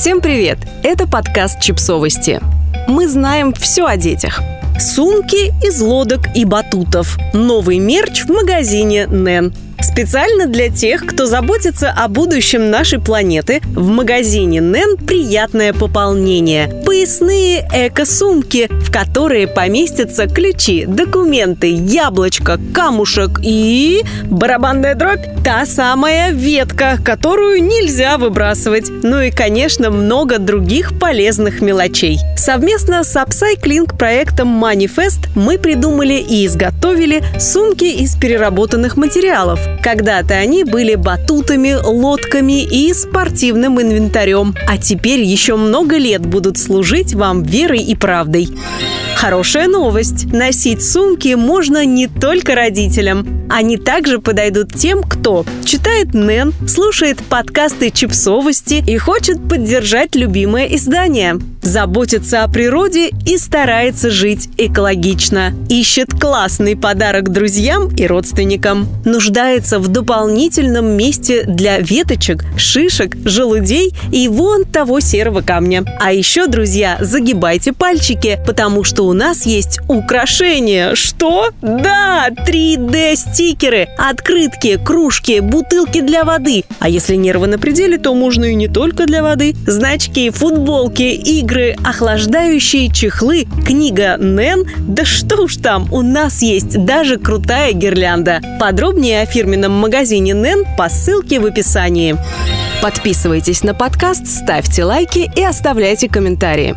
Всем привет! Это подкаст «Чипсовости». Мы знаем все о детях. Сумки из лодок и батутов. Новый мерч в магазине «Нэн». Специально для тех, кто заботится о будущем нашей планеты, в магазине Нэн приятное пополнение. Поясные эко-сумки, в которые поместятся ключи, документы, яблочко, камушек и... барабанная дробь – та самая ветка, которую нельзя выбрасывать. Ну и, конечно, много других полезных мелочей. Совместно с апсайклинг проектом Manifest мы придумали и изготовили сумки из переработанных материалов. Когда-то они были батутами, лодками и спортивным инвентарем, а теперь еще много лет будут служить вам верой и правдой. Хорошая новость. Носить сумки можно не только родителям. Они также подойдут тем, кто читает НЭН, слушает подкасты чипсовости и хочет поддержать любимое издание. Заботится о природе и старается жить экологично. Ищет классный подарок друзьям и родственникам. Нуждается в дополнительном месте для веточек, шишек, желудей и вон того серого камня. А еще, друзья, загибайте пальчики, потому что у нас есть украшения. Что? Да, 3D-стикеры, открытки, кружки, бутылки для воды. А если нервы на пределе, то можно и не только для воды. Значки, футболки, игры, охлаждающие чехлы, книга Нэн. Да что уж там, у нас есть даже крутая гирлянда. Подробнее о фирменном магазине Нэн по ссылке в описании. Подписывайтесь на подкаст, ставьте лайки и оставляйте комментарии.